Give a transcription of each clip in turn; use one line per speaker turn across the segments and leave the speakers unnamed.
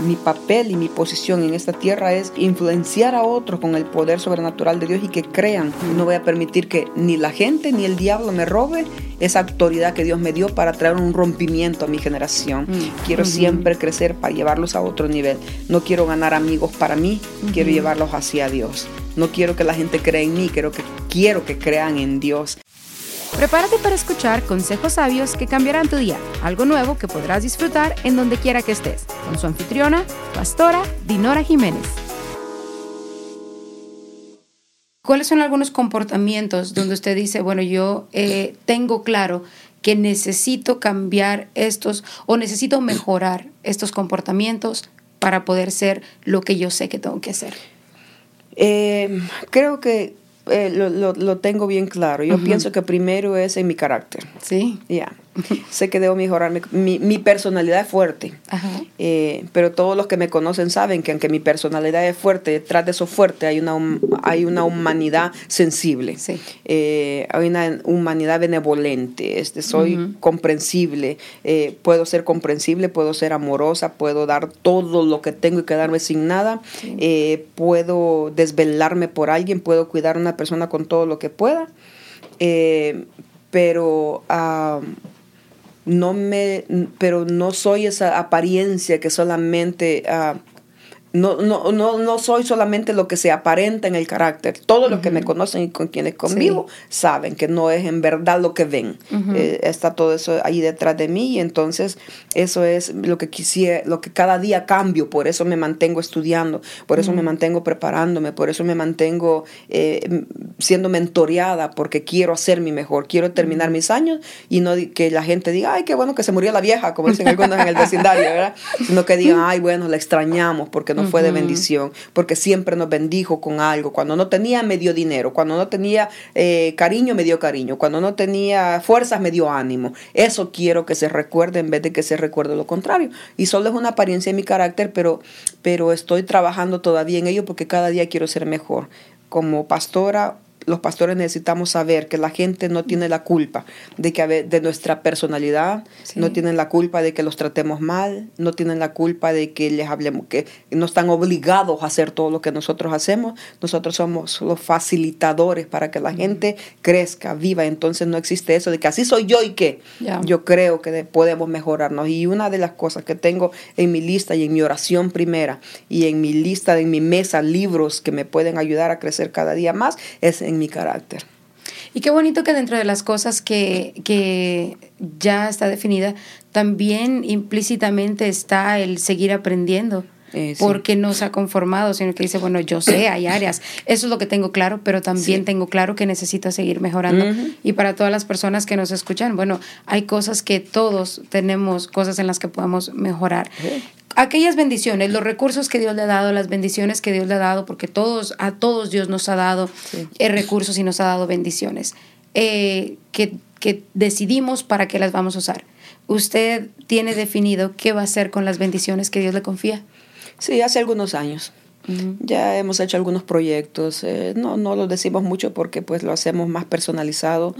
mi papel y mi posición en esta tierra es influenciar a otros con el poder sobrenatural de Dios y que crean. No voy a permitir que ni la gente ni el diablo me robe esa autoridad que Dios me dio para traer un rompimiento a mi generación. Mm. Quiero siempre crecer para llevarlos a otro nivel. No quiero ganar amigos para mí, quiero llevarlos hacia Dios. No quiero que la gente crea en mí, quiero que, quiero que crean en Dios.
Prepárate para escuchar consejos sabios que cambiarán tu día, algo nuevo que podrás disfrutar en donde quiera que estés, con su anfitriona, pastora Dinora Jiménez. ¿Cuáles son algunos comportamientos donde usted dice, bueno, yo eh, tengo claro que necesito cambiar estos o necesito mejorar estos comportamientos para poder ser lo que yo sé que tengo que ser?
Eh, creo que eh, lo, lo, tengo bien claro. Yo pienso que primero es en mi carácter.
Sí.
Ya sé que debo mejorar. Mi, mi personalidad es fuerte, eh, pero todos los que me conocen saben que aunque mi personalidad es fuerte, detrás de eso fuerte hay una, hay una humanidad sensible, eh, hay una humanidad benevolente, este, soy comprensible, eh, puedo ser comprensible, puedo ser amorosa, puedo dar todo lo que tengo y quedarme sin nada, puedo desvelarme por alguien, puedo cuidar a una persona con todo lo que pueda. pero no me, pero no soy esa apariencia que solamente uh, no, no, no, no soy solamente lo que se aparenta en el carácter. Todos los que me conocen y con quienes convivo saben que no es en verdad lo que ven. Eh, está todo eso ahí detrás de mí y entonces eso es lo que quisiera, lo que cada día cambio. Por eso me mantengo estudiando, por eso me mantengo preparándome, por eso me mantengo eh, siendo mentoreada porque quiero hacer mi mejor, quiero terminar mis años y no que la gente diga, ay, qué bueno que se murió la vieja, como dicen algunos en el vecindario, ¿verdad? Sino que digan, ay, bueno, la extrañamos porque no fue de bendición, porque siempre nos bendijo con algo. Cuando no tenía, me dio dinero. Cuando no tenía eh, cariño, me dio cariño. Cuando no tenía fuerzas, me dio ánimo. Eso quiero que se recuerde en vez de que se recuerde lo contrario. Y solo es una apariencia de mi carácter, pero, pero estoy trabajando todavía en ello porque cada día quiero ser mejor. Como pastora, los pastores necesitamos saber que la gente no tiene la culpa de que de nuestra personalidad, no tienen la culpa de que los tratemos mal, no tienen la culpa de que les hablemos, que no están obligados a hacer todo lo que nosotros hacemos. Nosotros somos los facilitadores para que la gente crezca, viva. Entonces no existe eso de que así soy yo y que yo creo que podemos mejorarnos. Y una de las cosas que tengo en mi lista y en mi oración primera y en mi lista, en mi mesa, libros que me pueden ayudar a crecer cada día más, es en mi carácter.
Y qué bonito que dentro de las cosas que, que ya está definida, también implícitamente está el seguir aprendiendo. Eh, porque no se ha conformado, sino que dice, bueno, yo sé, hay áreas, eso es lo que tengo claro, pero también tengo claro que necesito seguir mejorando. Y para todas las personas que nos escuchan, bueno, hay cosas que todos tenemos, cosas en las que podemos mejorar aquellas bendiciones, los recursos que Dios le ha dado, las bendiciones que Dios le ha dado, porque todos, a todos Dios nos ha dado eh, recursos y nos ha dado bendiciones, eh, que, decidimos para qué las vamos a usar. ¿Usted tiene definido qué va a hacer con las bendiciones que Dios le confía?
Sí, hace algunos años. Ya hemos hecho algunos proyectos, eh, no, no lo decimos mucho porque pues lo hacemos más personalizado.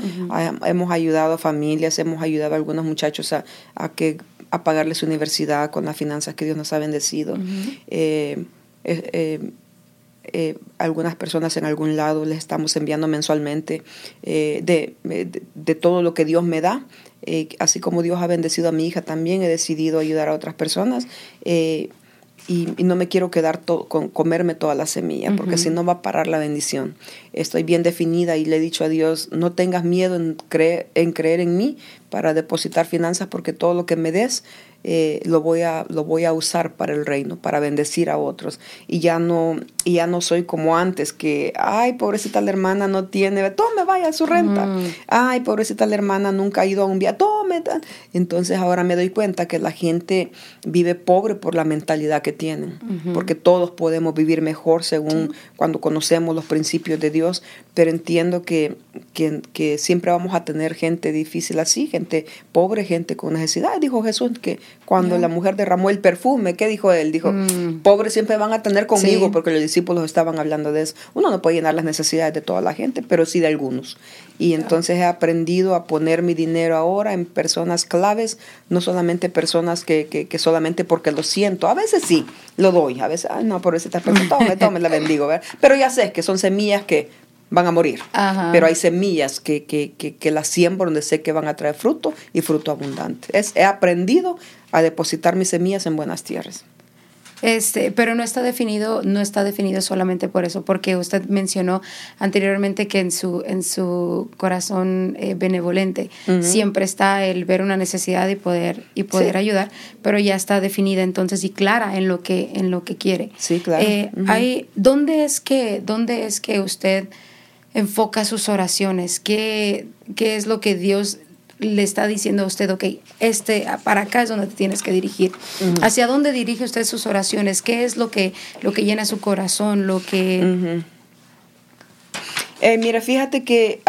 hemos ayudado a familias, hemos ayudado a algunos muchachos a, a que a pagarle su universidad con las finanzas que Dios nos ha bendecido. Eh, eh, eh, algunas personas en algún lado les estamos enviando mensualmente de, de, todo lo que Dios me da. así como Dios ha bendecido a mi hija, también he decidido ayudar a otras personas y, no me quiero quedar con comerme toda la semilla, porque si no va a parar la bendición. Estoy bien definida y le he dicho a Dios, no tengas miedo en, creer en creer en mí para depositar finanzas, porque todo lo que me des eh, lo, voy a, lo voy a usar para el reino, para bendecir a otros. Y ya no, y ya no soy como antes, que, ay, pobrecita la hermana no tiene, tome, vaya su renta. Ay, pobrecita la hermana nunca ha ido a un viaje, tome. Entonces ahora me doy cuenta que la gente vive pobre por la mentalidad que tienen, porque todos podemos vivir mejor según cuando conocemos los principios de Dios, pero entiendo que, que, que siempre vamos a tener gente difícil así, gente pobre, gente con necesidad. Dijo Jesús que Cuando la mujer derramó el perfume, ¿qué dijo él? Dijo, mm. pobres siempre van a tener conmigo porque los discípulos estaban hablando de eso. Uno no puede llenar las necesidades de toda la gente, pero sí de algunos. Y entonces he aprendido a poner mi dinero ahora en personas claves, no solamente personas que, que, solamente porque lo siento. A veces sí, lo doy. A veces, ay, no, por eso esta persona, tome, tome, la bendigo. ¿verdad? Pero ya sé que son semillas que van a morir. Pero hay semillas que, que, que, que, las siembro donde sé que van a traer fruto y fruto abundante. Es, he aprendido a depositar mis semillas en buenas tierras.
Este, pero no está definido, no está definido solamente por eso, porque usted mencionó anteriormente que en su, en su corazón eh, benevolente siempre está el ver una necesidad y poder, y poder ayudar, pero ya está definida entonces y clara en lo que, en lo que quiere.
Sí, claro.
Eh, hay, ¿dónde, es que, ¿Dónde es que usted enfoca sus oraciones? ¿Qué, qué es lo que Dios le está diciendo a usted, ok, este, para acá es donde te tienes que dirigir. ¿Hacia dónde dirige usted sus oraciones? ¿Qué es lo que, lo que llena su corazón? Lo que...
Eh, mira, fíjate que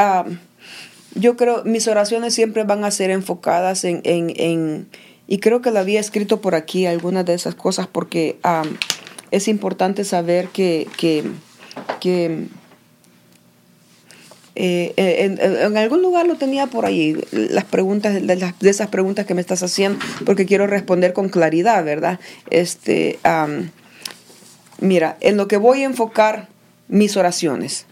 yo creo mis oraciones siempre van a ser enfocadas en, en, y creo que lo había escrito por aquí algunas de esas cosas porque es importante saber que, que, que eh, eh, en, algún lugar lo tenía por ahí, las preguntas, de, esas preguntas que me estás haciendo, porque quiero responder con claridad, ¿verdad? Este, mira, en lo que voy a enfocar mis oraciones,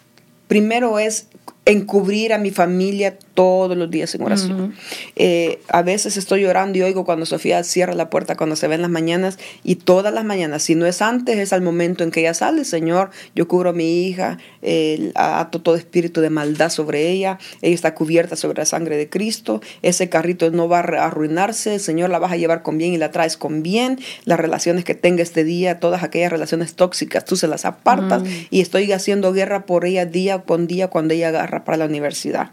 primero es encubrir a mi familia todos los días en oración. Eh, a veces estoy orando y oigo cuando Sofía cierra la puerta cuando se ve en las mañanas y todas las mañanas, si no es antes, es al momento en que ella sale, Señor, yo cubro a mi hija, eh, ato todo espíritu de maldad sobre ella, ella está cubierta sobre la sangre de Cristo, ese carrito no va a arruinarse, Señor, la vas a llevar con bien y la traes con bien, las relaciones que tenga este día, todas aquellas relaciones tóxicas, tú se las apartas y estoy haciendo guerra por ella día con día cuando ella agarra para la universidad.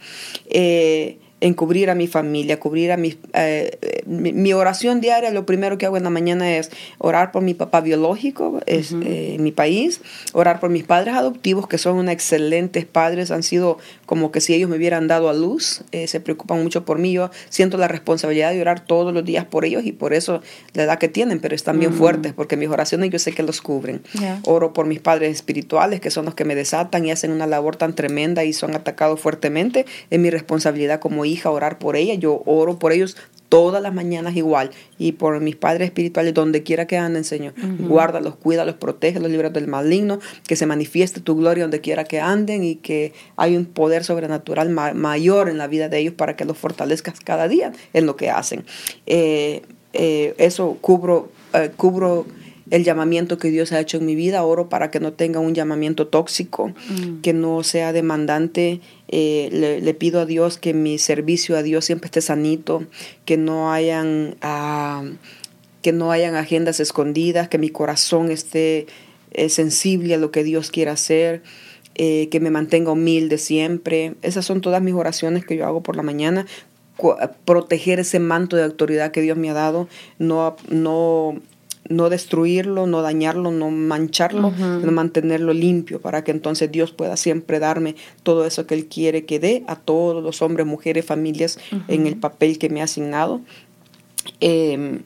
Eh, eh, en cubrir a mi familia, cubrir a mi, eh, mi, oración diaria, lo primero que hago en la mañana es orar por mi papá biológico es, eh, en mi país, orar por mis padres adoptivos, que son unos excelentes padres, han sido como que si ellos me hubieran dado a luz, eh, se preocupan mucho por mí, yo siento la responsabilidad de orar todos los días por ellos y por eso la edad que tienen, pero están bien fuertes, porque mis oraciones yo sé que los cubren. Oro por mis padres espirituales, que son los que me desatan y hacen una labor tan tremenda y son atacados fuertemente, es mi responsabilidad como hija orar por ella. Yo oro por ellos todas las mañanas igual y por mis padres espirituales donde quiera que anden, Señor. Guárdalos, cuídalos, los libros del maligno, que se manifieste tu gloria donde quiera que anden y que hay un poder sobrenatural mayor en la vida de ellos para que los fortalezcas cada día en lo que hacen. Eh, eh, eso cubro, eh, cubro el llamamiento que Dios ha hecho en mi vida. Oro para que no tenga un llamamiento tóxico, mm. que no sea demandante. Eh, le, pido a Dios que mi servicio a Dios siempre esté sanito, que no hayan, ah, que no hayan agendas escondidas, que mi corazón esté eh, sensible a lo que Dios quiera hacer. Eh, que me mantenga humilde siempre. Esas son todas mis oraciones que yo hago por la mañana proteger ese manto de autoridad que Dios me ha dado, no, no no destruirlo, no dañarlo, no mancharlo, sino mantenerlo limpio para que entonces Dios pueda siempre darme todo eso que Él quiere que dé a todos los hombres, mujeres, familias en el papel que me ha asignado. Em,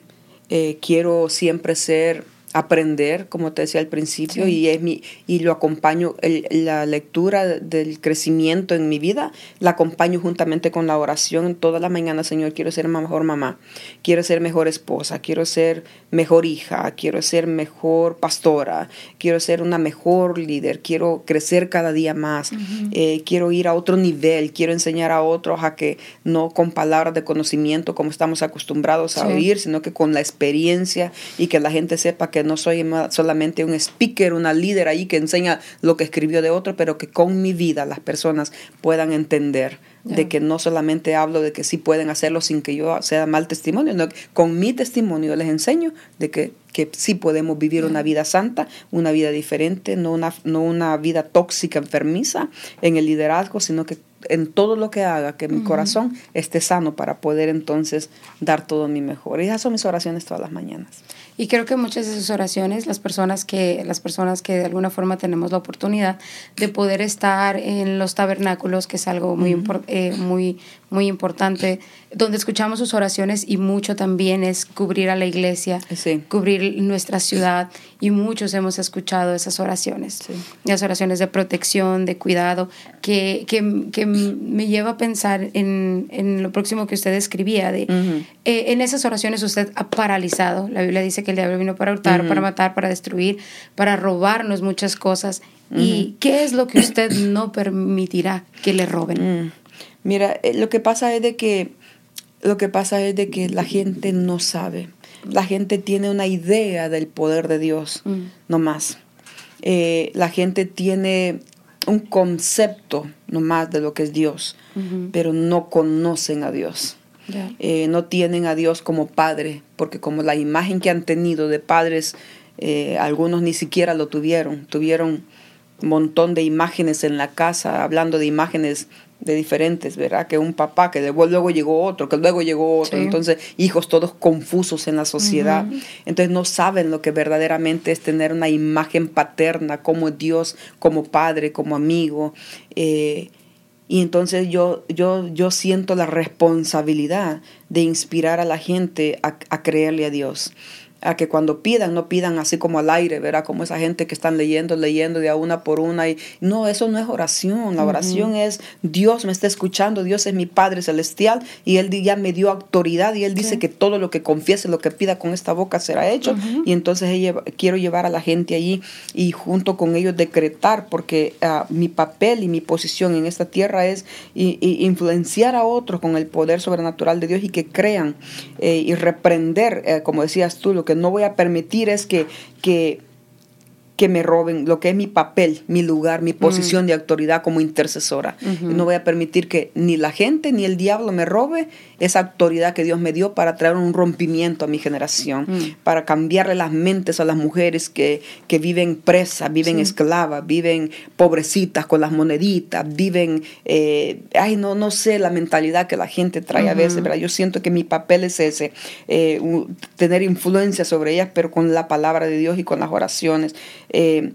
eh, quiero siempre ser aprender, como te decía al principio, y, es mi, y lo acompaño, la lectura del crecimiento en mi vida, la acompaño juntamente con la oración. Toda la mañana, Señor, quiero ser mejor mamá, quiero ser mejor esposa, quiero ser mejor hija, quiero ser mejor pastora, quiero ser una mejor líder, quiero crecer cada día más, eh, quiero ir a otro nivel, quiero enseñar a otros a que no con palabras de conocimiento como estamos acostumbrados a oír, sino que con la experiencia y que la gente sepa que no soy solamente un speaker, una líder ahí que enseña lo que escribió de otro, pero que con mi vida las personas puedan entender de que no solamente hablo de que sí pueden hacerlo sin que yo sea mal testimonio, que con mi testimonio les enseño de que, que sí podemos vivir una vida santa, una vida diferente, no una, no una vida tóxica, enfermiza en el liderazgo, sino que en todo lo que haga, que mi corazón esté sano para poder entonces dar todo mi mejor. Y esas son mis oraciones todas las mañanas.
Y creo que muchas de sus oraciones, las personas que, las personas que de alguna forma tenemos la oportunidad de poder estar en los tabernáculos, que es algo muy, eh, muy, muy importante, donde escuchamos sus oraciones y mucho también es cubrir a la iglesia, cubrir nuestra ciudad y muchos hemos escuchado esas oraciones, las oraciones de protección, de cuidado, que, que, que me lleva a pensar en, en, lo próximo que usted escribía, de, eh, en esas oraciones usted ha paralizado, la Biblia dice que el diablo vino para hurtar, para matar, para destruir, para robarnos muchas cosas. ¿Y qué es lo que usted no permitirá que le roben?
Mm. Mira, eh, lo que pasa es de que lo que pasa es de que la gente no sabe. La gente tiene una idea del poder de Dios, mm. no más. Eh, la gente tiene un concepto nomás de lo que es Dios, pero no conocen a Dios. Eh, no tienen a Dios como padre, porque como la imagen que han tenido de padres, eh, algunos ni siquiera lo tuvieron, tuvieron un montón de imágenes en la casa, hablando de imágenes de diferentes, ¿verdad? Que un papá, que luego llegó otro, que luego llegó otro. Entonces, hijos todos confusos en la sociedad. Entonces, no saben lo que verdaderamente es tener una imagen paterna como Dios, como padre, como amigo. Eh, y entonces yo, yo, yo siento la responsabilidad de inspirar a la gente a, a creerle a Dios a que cuando pidan, no pidan así como al aire, ¿verdad? Como esa gente que están leyendo, leyendo de a una por una. Y no, eso no es oración. La oración es Dios me está escuchando, Dios es mi Padre Celestial y Él ya me dio autoridad y Él dice que todo lo que confiese, lo que pida con esta boca será hecho. Y entonces quiero llevar a la gente allí y junto con ellos decretar, porque ah, mi papel y mi posición en esta tierra es influenciar a otros con el poder sobrenatural de Dios y que crean eh, y reprender, eh, como decías tú, lo que no voy a permitir es que, que que me roben lo que es mi papel, mi lugar, mi posición de autoridad como intercesora. No voy a permitir que ni la gente ni el diablo me robe esa autoridad que Dios me dio para traer un rompimiento a mi generación, para cambiarle las mentes a las mujeres que, que viven presas, viven esclavas, viven pobrecitas con las moneditas, viven, eh, ay, no, no sé la mentalidad que la gente trae a veces, ¿verdad? Yo siento que mi papel es ese, eh, tener influencia sobre ellas, pero con la palabra de Dios y con las oraciones. Eh,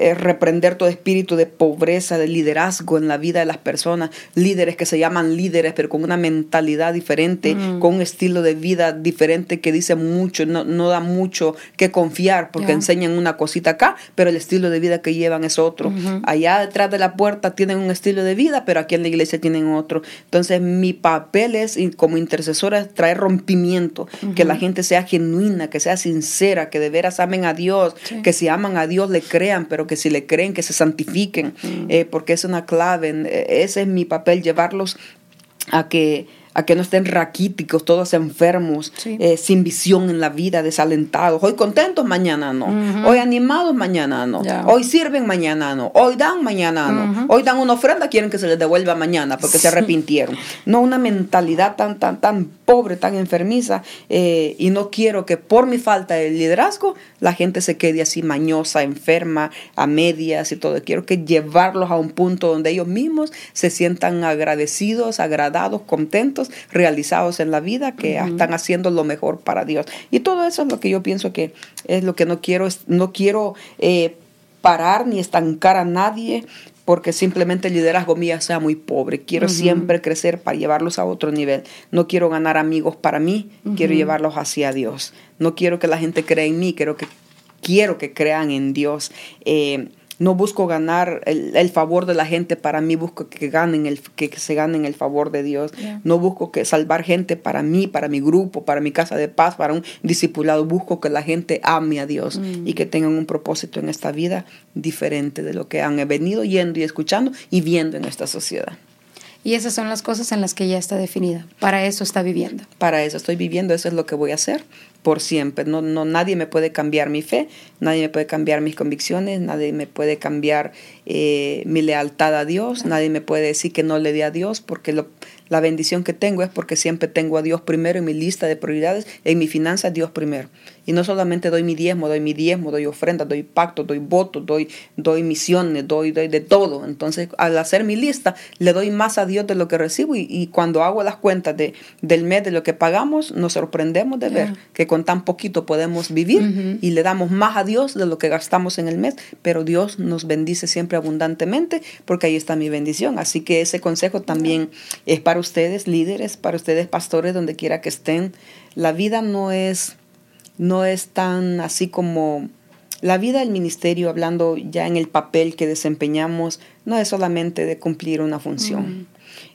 eh, reprender todo espíritu de pobreza, de liderazgo en la vida de las personas, líderes que se llaman líderes, pero con una mentalidad diferente, mm. con un estilo de vida diferente que dice mucho, no, no da mucho que confiar, porque enseñan una cosita acá, pero el estilo de vida que llevan es otro. Allá detrás de la puerta tienen un estilo de vida, pero aquí en la iglesia tienen otro. Entonces mi papel es, como intercesora, traer rompimiento, que la gente sea genuina, que sea sincera, que de veras amen a Dios, que si aman a Dios le crean, pero que si le creen, que se santifiquen, mm. eh, porque es una clave. Eh, ese es mi papel, llevarlos a que a que no estén raquíticos, todos enfermos, eh, sin visión en la vida, desalentados. Hoy contentos, mañana no. Hoy animados, mañana no. Hoy sirven, mañana no. Hoy dan, mañana no. Hoy dan una ofrenda, quieren que se les devuelva mañana porque se arrepintieron. No una mentalidad tan, tan, tan pobre, tan enfermiza. Eh, y no quiero que por mi falta de liderazgo la gente se quede así mañosa, enferma, a medias y todo. Quiero que llevarlos a un punto donde ellos mismos se sientan agradecidos, agradados, contentos realizados en la vida que están haciendo lo mejor para Dios. Y todo eso es lo que yo pienso que es lo que no quiero, no quiero eh, parar ni estancar a nadie porque simplemente el liderazgo mío sea muy pobre. Quiero siempre crecer para llevarlos a otro nivel. No quiero ganar amigos para mí, quiero llevarlos hacia Dios. No quiero que la gente crea en mí, quiero que, quiero que crean en Dios. Eh, no busco ganar el, favor de la gente para mí, busco que ganen el, que, se ganen el favor de Dios. No busco que salvar gente para mí, para mi grupo, para mi casa de paz, para un discipulado. Busco que la gente ame a Dios mm. y que tengan un propósito en esta vida diferente de lo que han venido yendo y escuchando y viendo en esta sociedad.
Y esas son las cosas en las que ya está definida. Para eso está viviendo.
Para eso estoy viviendo, eso es lo que voy a hacer por siempre. No, no, nadie me puede cambiar mi fe, nadie me puede cambiar mis convicciones, nadie me puede cambiar eh, mi lealtad a Dios, nadie me puede decir que no le dé a Dios, porque La bendición que tengo es porque siempre tengo a Dios primero en mi lista de prioridades, en mi finanzas Dios primero. Y no solamente doy mi diezmo, doy mi diezmo, doy ofrenda, doy pacto, doy voto, doy, doy misiones, doy, doy de todo. Entonces, al hacer mi lista, le doy más a Dios de lo que recibo y, cuando hago las cuentas de, del mes de lo que pagamos, nos sorprendemos de ver que con tan poquito podemos vivir y le damos más a Dios de lo que gastamos en el mes, pero Dios nos bendice siempre abundantemente porque ahí está mi bendición. Así que ese consejo también es para ustedes, líderes, para ustedes, pastores, donde quiera que estén. La vida no es no es tan así como la vida del ministerio, hablando ya en el papel que desempeñamos, no es solamente de cumplir una función.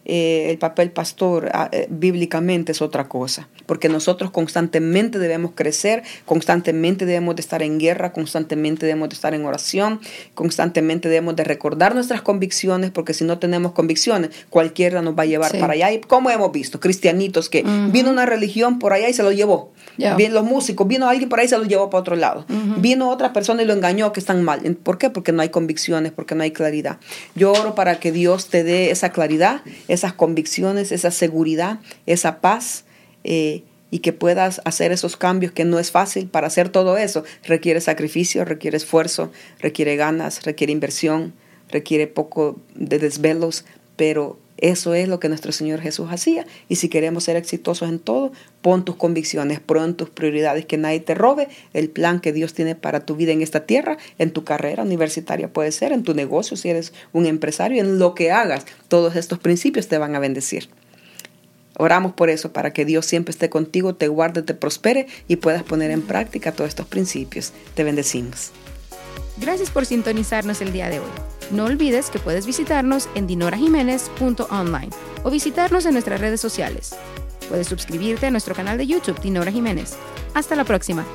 Eh, el papel pastor ah, eh, bíblicamente es otra cosa, porque nosotros constantemente debemos crecer, constantemente debemos de estar en guerra, constantemente debemos de estar en oración, constantemente debemos de recordar nuestras convicciones, porque si no tenemos convicciones, cualquiera nos va a llevar para allá. Y como hemos visto, cristianitos que vino una religión por allá y se lo llevó. Bien, los músicos, vino alguien por ahí y se lo llevó para otro lado. Vino otra persona y lo engañó que están mal. ¿Por qué? Porque no hay convicciones, porque no hay claridad. Yo oro para que Dios te dé esa claridad, esas convicciones, esa seguridad, esa paz. Eh, y que puedas hacer esos cambios que no es fácil. Para hacer todo eso requiere sacrificio, requiere esfuerzo, requiere ganas, requiere inversión, requiere poco de desvelos, pero eso es lo que nuestro Señor Jesús hacía. Y si queremos ser exitosos en todo, pon tus convicciones, pon tus prioridades, que nadie te robe el plan que Dios tiene para tu vida en esta tierra, en tu carrera universitaria puede ser, en tu negocio, si eres un empresario, en lo que hagas. Todos estos principios te van a bendecir. Oramos por eso, para que Dios siempre esté contigo, te guarde, te prospere y puedas poner en práctica todos estos principios. Te bendecimos.
Gracias por sintonizarnos el día de hoy. No olvides que puedes visitarnos en dinorajiménez.online o visitarnos en nuestras redes sociales. Puedes suscribirte a nuestro canal de YouTube Dinora Jiménez. Hasta la próxima.